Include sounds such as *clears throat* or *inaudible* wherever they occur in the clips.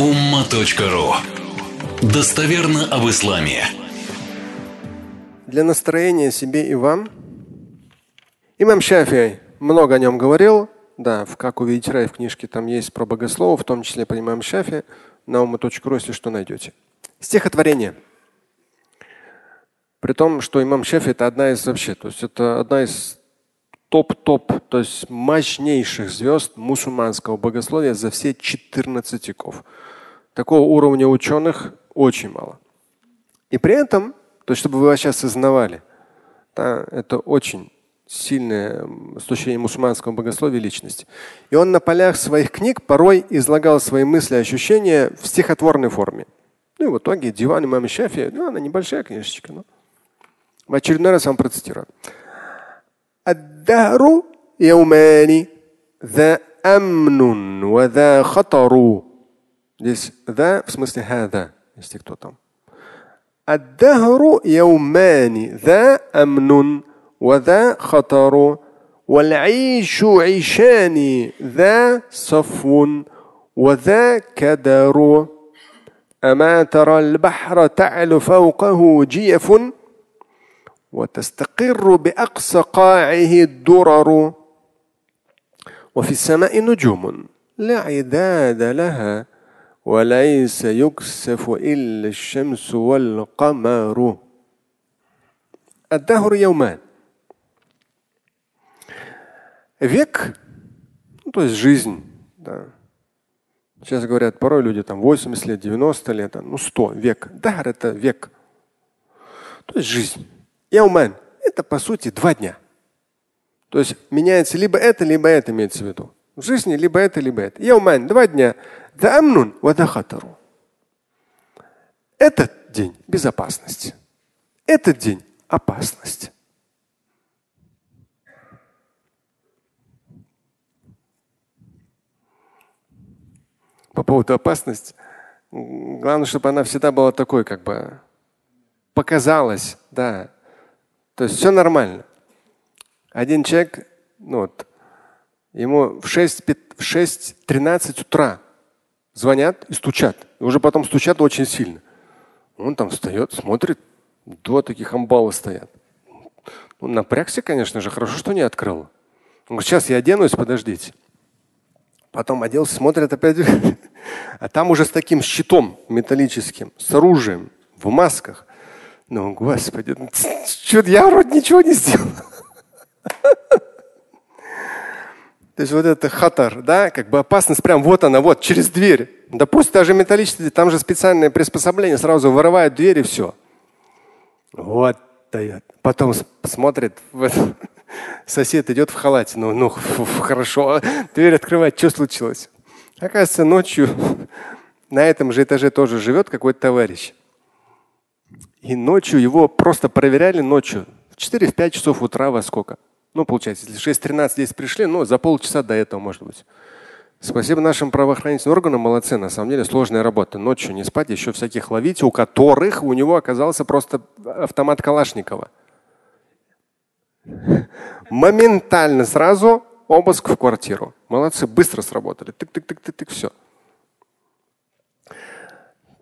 umma.ru Достоверно об исламе. Для настроения себе и вам. Имам Шафи много о нем говорил. Да, в «Как увидеть рай» в книжке там есть про богословов, в том числе про имам Шафи. На umma.ru, если что, найдете. Стихотворение. При том, что имам Шафи это одна из вообще, то есть это одна из топ-топ, то есть мощнейших звезд мусульманского богословия за все 14 веков. Такого уровня ученых очень мало. И при этом, то есть чтобы вы сейчас осознавали, да, это очень сильная с точки зрения мусульманского богословия личность. И он на полях своих книг порой излагал свои мысли, ощущения в стихотворной форме. Ну и в итоге диван имама Шафи, ну она небольшая книжечка, но в очередной раз вам процитирую. الدهر يومان ذا أمن وذا خطر Здесь ذا в смысле هذا, если кто там. الدهر يومان ذا أمن وذا خطر والعيش عيشان ذا صفو وذا كدر أما ترى البحر تعل فوقه جيف وتستقر بأقصى قاعه الدرر وفي السماء نجوم لا عداد لها وليس يكسف إلا الشمس والقمر الدهر يومان Век, ну, то есть жизнь, да. Сейчас говорят, порой люди там 80 лет, 90 лет, ну 100, век. Дахар это век. То есть жизнь. Яуман – это по сути два дня. То есть меняется либо это, либо это имеется в виду. В жизни либо это, либо это. Яуман – два дня. Этот день – безопасность. Этот день – опасность. По поводу опасности, главное, чтобы она всегда была такой, как бы показалась, да, то есть все нормально. Один человек, ну вот, ему в 6.13 утра звонят и стучат. И уже потом стучат очень сильно. Он там встает, смотрит, два таких амбала стоят. Ну, напрягся, конечно же, хорошо, что не открыл. Он говорит, сейчас я оденусь, подождите. Потом оделся, смотрит опять. *laughs* А там уже с таким щитом металлическим, с оружием, в масках. Ну, господи, ну, что я вроде ничего не сделал. *laughs* То есть вот это хатар, да, как бы опасность прям вот она, вот через дверь. Да пусть даже металлические, там же специальное приспособление, сразу вырывает дверь и все. Вот дает. Потом смотрит, вот, *laughs* сосед идет в халате, ну, ну хорошо, дверь открывает, что случилось? Оказывается, ночью *laughs* на этом же этаже тоже живет какой-то товарищ. И ночью его просто проверяли ночью. В 4-5 часов утра во сколько? Ну, получается, если 6.13 здесь пришли, ну, за полчаса до этого, может быть. Спасибо нашим правоохранительным органам, молодцы. На самом деле сложная работа. Ночью не спать, еще всяких ловить, у которых у него оказался просто автомат Калашникова. Моментально сразу обыск в квартиру. Молодцы, быстро сработали. Тык-тык-тык-тык, все.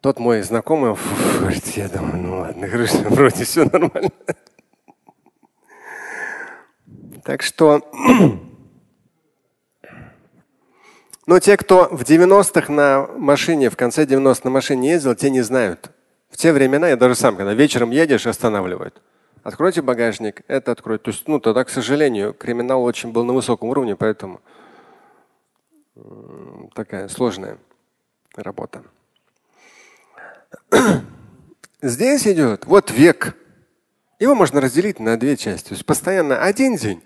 Тот мой знакомый говорит, я думаю, ну ладно, *laughs* вроде все нормально. Так что, *clears throat* но те, кто в 90-х на машине, в конце 90-х на машине ездил, те не знают. В те времена, я даже сам, когда вечером едешь, останавливают. Откройте багажник, это откройте. То есть, ну, тогда, к сожалению, криминал очень был на высоком уровне, поэтому такая сложная работа. *clears throat* Здесь идет вот век. Его можно разделить на две части. То есть постоянно один день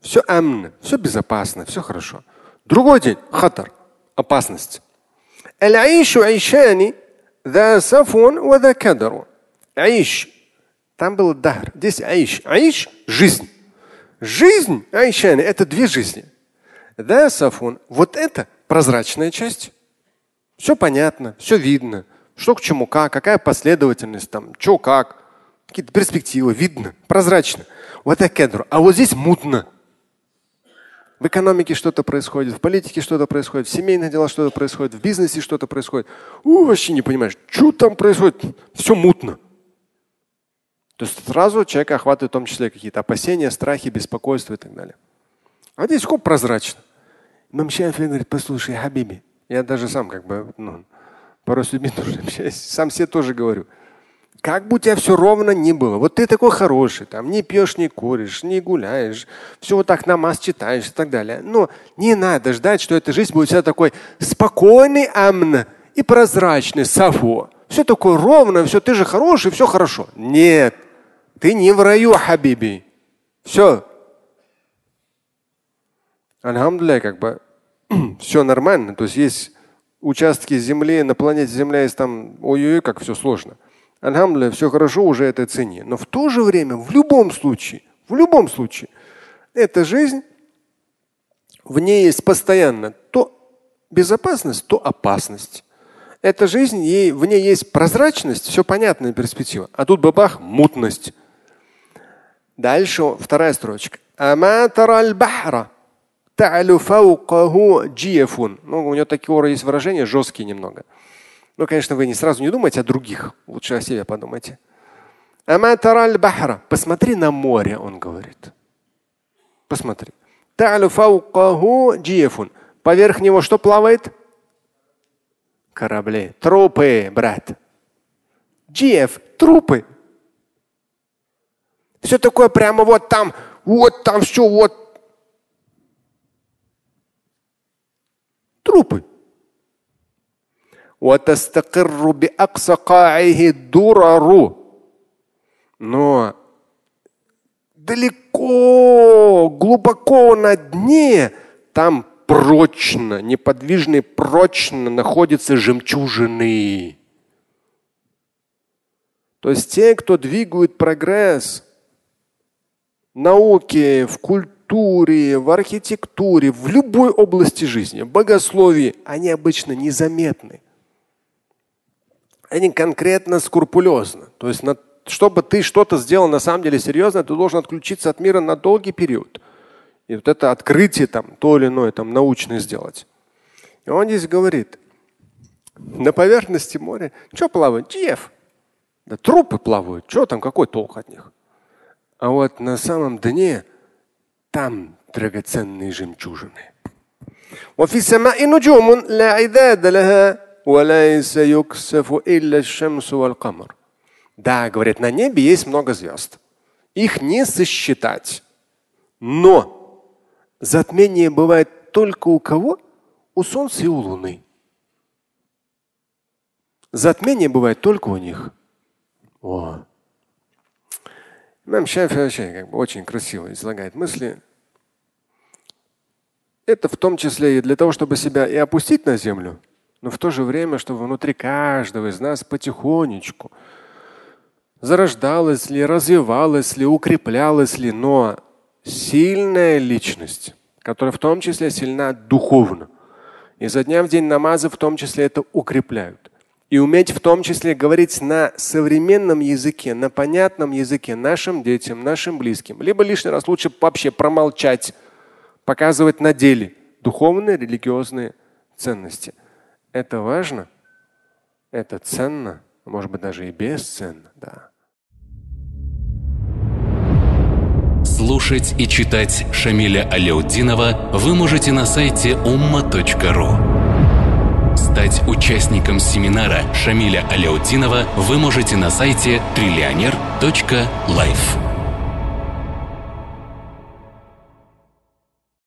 все амн, все безопасно, все хорошо. Другой день хатар, опасность. Аиш. Там был дар. Здесь аиш. Аиш – жизнь. Жизнь, айшани – это две жизни. Да, сафун. Вот это прозрачная часть. Все понятно, все видно что к чему, как, какая последовательность, там, что как, какие-то перспективы, видно, прозрачно. Вот это кедр. А вот здесь мутно. В экономике что-то происходит, в политике что-то происходит, в семейных делах что-то происходит, в бизнесе что-то происходит. У, вообще не понимаешь, что там происходит. Все мутно. То есть сразу человека охватывает в том числе какие-то опасения, страхи, беспокойство и так далее. А здесь хоп, прозрачно. Имам Шафи говорит, послушай, Хабиби, я даже сам как бы, ну, порой с людьми *laughs* тоже общаюсь, сам себе тоже говорю – как бы у тебя все ровно не было. Вот ты такой хороший, там не пьешь, не куришь, не гуляешь, все вот так намаз читаешь и так далее. Но не надо ждать, что эта жизнь будет вся такой спокойный амн и прозрачный сафо. Все такое ровно, все, ты же хороший, все хорошо. Нет, ты не в раю, Хабиби. Все. Альхамдулillah, как бы *clears throat* все нормально. То есть есть участки земли, на планете Земля есть там, ой-ой, как все сложно. Альхамдулillah, все хорошо уже этой цене. Но в то же время, в любом случае, в любом случае, эта жизнь, в ней есть постоянно то безопасность, то опасность. Эта жизнь, ей, в ней есть прозрачность, все понятная перспектива. А тут бабах, мутность. Дальше вторая строчка. Ну, у него такие есть выражения жесткие немного. Ну, конечно, вы не сразу не думайте о других, лучше о себе подумайте. Посмотри на море, он говорит. Посмотри. Поверх него что плавает? Корабли. Трупы, брат. Джиев, трупы. Все такое прямо вот там, вот там все, вот. Трупы. وتستقر بأقصى قاعه الدرر но далеко, глубоко на дне, там прочно, неподвижно и прочно находятся жемчужины. То есть те, кто двигают прогресс в науке, в культуре, в архитектуре, в любой области жизни, в богословии, они обычно незаметны они конкретно скрупулезно. То есть, на, чтобы ты что-то сделал на самом деле серьезно, ты должен отключиться от мира на долгий период. И вот это открытие там, то или иное там научное сделать. И он здесь говорит, на поверхности моря, что плавает? Джеф. Да трупы плавают, что там, какой толк от них? А вот на самом дне там драгоценные жемчужины. وفي السماء نجوم لا عداد لها да, говорят, на небе есть много звезд. Их не сосчитать. Но затмение бывает только у кого? У Солнца и у Луны. Затмение бывает только у них. О. Имам Шафи вообще как бы очень красиво излагает мысли. Это в том числе и для того, чтобы себя и опустить на землю, но в то же время, чтобы внутри каждого из нас потихонечку зарождалась ли, развивалась ли, укреплялась ли, но сильная личность, которая в том числе сильна духовно. И за дня в день намазы в том числе это укрепляют. И уметь в том числе говорить на современном языке, на понятном языке нашим детям, нашим близким. Либо лишний раз лучше вообще промолчать, показывать на деле духовные, религиозные ценности. Это важно, это ценно, может быть даже и бесценно, да. Слушать и читать Шамиля Аляутдинова вы можете на сайте umma.ru. Стать участником семинара Шамиля Аляутдинова вы можете на сайте триллионер.life.